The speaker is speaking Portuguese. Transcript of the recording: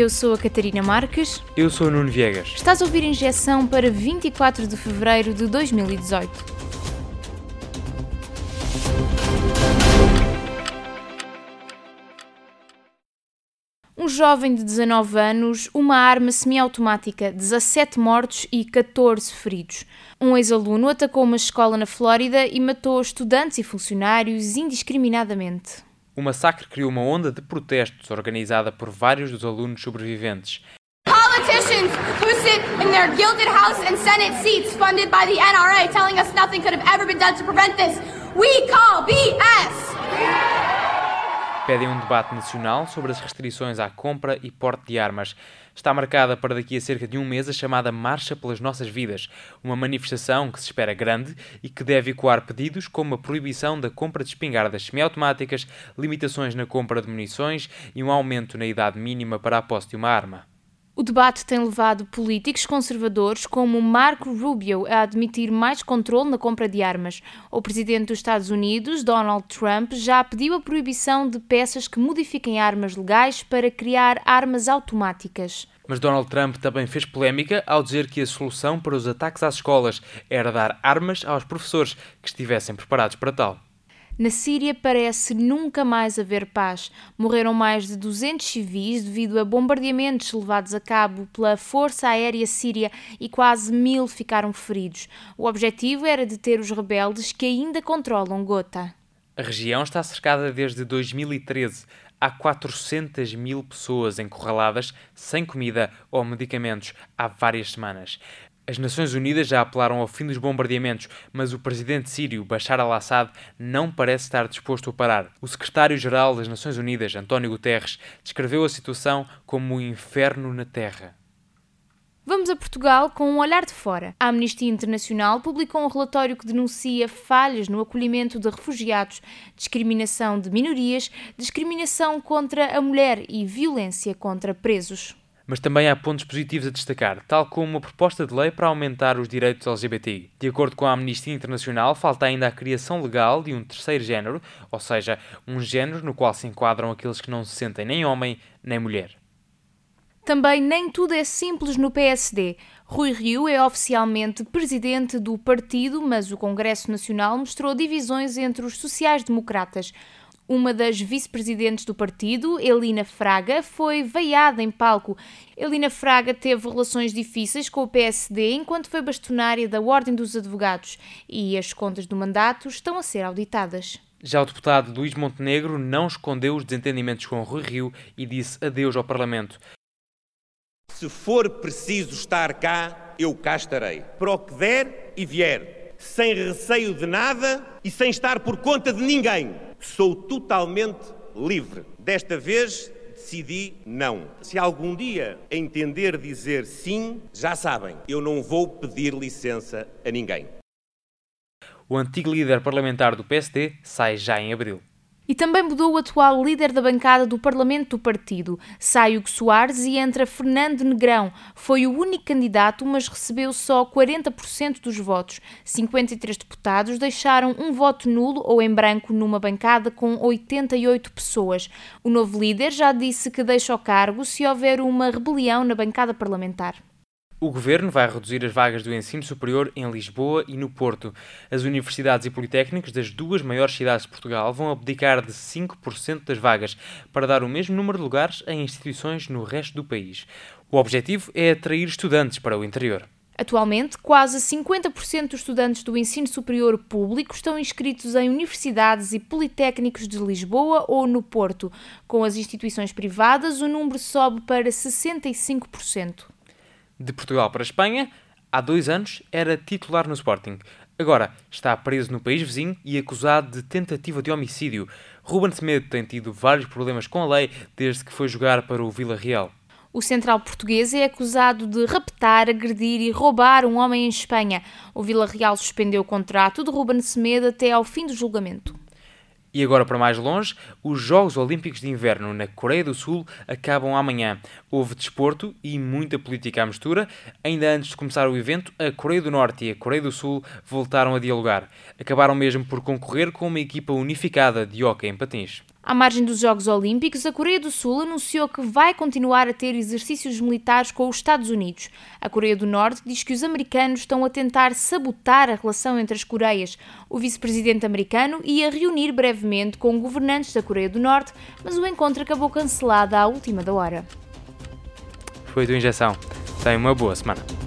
Eu sou a Catarina Marques. Eu sou o Nuno Viegas. Estás a ouvir Injeção para 24 de fevereiro de 2018. Um jovem de 19 anos, uma arma semiautomática, 17 mortos e 14 feridos. Um ex-aluno atacou uma escola na Flórida e matou estudantes e funcionários indiscriminadamente. O massacre criou uma onda de protestos organizada por vários dos alunos sobreviventes. Politicians who sit in their gilded house and Senate seats funded by the NRA telling us nothing could have ever been done to prevent this. We call BS! Pedem um debate nacional sobre as restrições à compra e porte de armas. Está marcada para daqui a cerca de um mês a chamada Marcha pelas Nossas Vidas, uma manifestação que se espera grande e que deve ecoar pedidos como a proibição da compra de espingardas semiautomáticas, limitações na compra de munições e um aumento na idade mínima para a posse de uma arma. O debate tem levado políticos conservadores como Marco Rubio a admitir mais controle na compra de armas. O presidente dos Estados Unidos, Donald Trump, já pediu a proibição de peças que modifiquem armas legais para criar armas automáticas. Mas Donald Trump também fez polémica ao dizer que a solução para os ataques às escolas era dar armas aos professores que estivessem preparados para tal. Na Síria parece nunca mais haver paz. Morreram mais de 200 civis devido a bombardeamentos levados a cabo pela Força Aérea Síria e quase mil ficaram feridos. O objetivo era deter os rebeldes que ainda controlam Gota. A região está cercada desde 2013. Há 400 mil pessoas encurraladas sem comida ou medicamentos há várias semanas. As Nações Unidas já apelaram ao fim dos bombardeamentos, mas o presidente sírio Bashar al-Assad não parece estar disposto a parar. O secretário-geral das Nações Unidas, António Guterres, descreveu a situação como um inferno na Terra. Vamos a Portugal com um olhar de fora. A Amnistia Internacional publicou um relatório que denuncia falhas no acolhimento de refugiados, discriminação de minorias, discriminação contra a mulher e violência contra presos. Mas também há pontos positivos a destacar, tal como uma proposta de lei para aumentar os direitos LGBTI. De acordo com a Amnistia Internacional, falta ainda a criação legal de um terceiro género, ou seja, um género no qual se enquadram aqueles que não se sentem nem homem nem mulher. Também nem tudo é simples no PSD. Rui Rio é oficialmente presidente do partido, mas o Congresso Nacional mostrou divisões entre os sociais-democratas. Uma das vice-presidentes do partido, Elina Fraga, foi veiada em palco. Elina Fraga teve relações difíceis com o PSD enquanto foi bastonária da Ordem dos Advogados e as contas do mandato estão a ser auditadas. Já o deputado Luís Montenegro não escondeu os desentendimentos com Rui Rio e disse adeus ao Parlamento. Se for preciso estar cá, eu cá estarei. Para o que der e vier, sem receio de nada e sem estar por conta de ninguém. Sou totalmente livre. Desta vez decidi não. Se algum dia entender dizer sim, já sabem, eu não vou pedir licença a ninguém. O antigo líder parlamentar do PSD sai já em abril. E também mudou o atual líder da bancada do Parlamento do partido, sai Hugo Soares e entra Fernando Negrão. Foi o único candidato, mas recebeu só 40% dos votos. 53 deputados deixaram um voto nulo ou em branco numa bancada com 88 pessoas. O novo líder já disse que deixa o cargo se houver uma rebelião na bancada parlamentar. O governo vai reduzir as vagas do ensino superior em Lisboa e no Porto. As universidades e politécnicos das duas maiores cidades de Portugal vão abdicar de 5% das vagas para dar o mesmo número de lugares em instituições no resto do país. O objetivo é atrair estudantes para o interior. Atualmente, quase 50% dos estudantes do ensino superior público estão inscritos em universidades e politécnicos de Lisboa ou no Porto. Com as instituições privadas, o número sobe para 65% de Portugal para a Espanha, há dois anos era titular no Sporting. Agora está preso no país vizinho e acusado de tentativa de homicídio. Ruben Semedo tem tido vários problemas com a lei desde que foi jogar para o Vila Real. O central português é acusado de raptar, agredir e roubar um homem em Espanha. O Vila Real suspendeu o contrato de Ruben Semedo até ao fim do julgamento. E agora para mais longe, os Jogos Olímpicos de Inverno na Coreia do Sul acabam amanhã. Houve desporto e muita política à mistura. Ainda antes de começar o evento, a Coreia do Norte e a Coreia do Sul voltaram a dialogar. Acabaram mesmo por concorrer com uma equipa unificada de hockey em patins. À margem dos Jogos Olímpicos, a Coreia do Sul anunciou que vai continuar a ter exercícios militares com os Estados Unidos. A Coreia do Norte diz que os americanos estão a tentar sabotar a relação entre as Coreias. O vice-presidente americano ia reunir brevemente com governantes da Coreia do Norte, mas o encontro acabou cancelado à última da hora. Foi tua injeção. Tenha uma boa semana.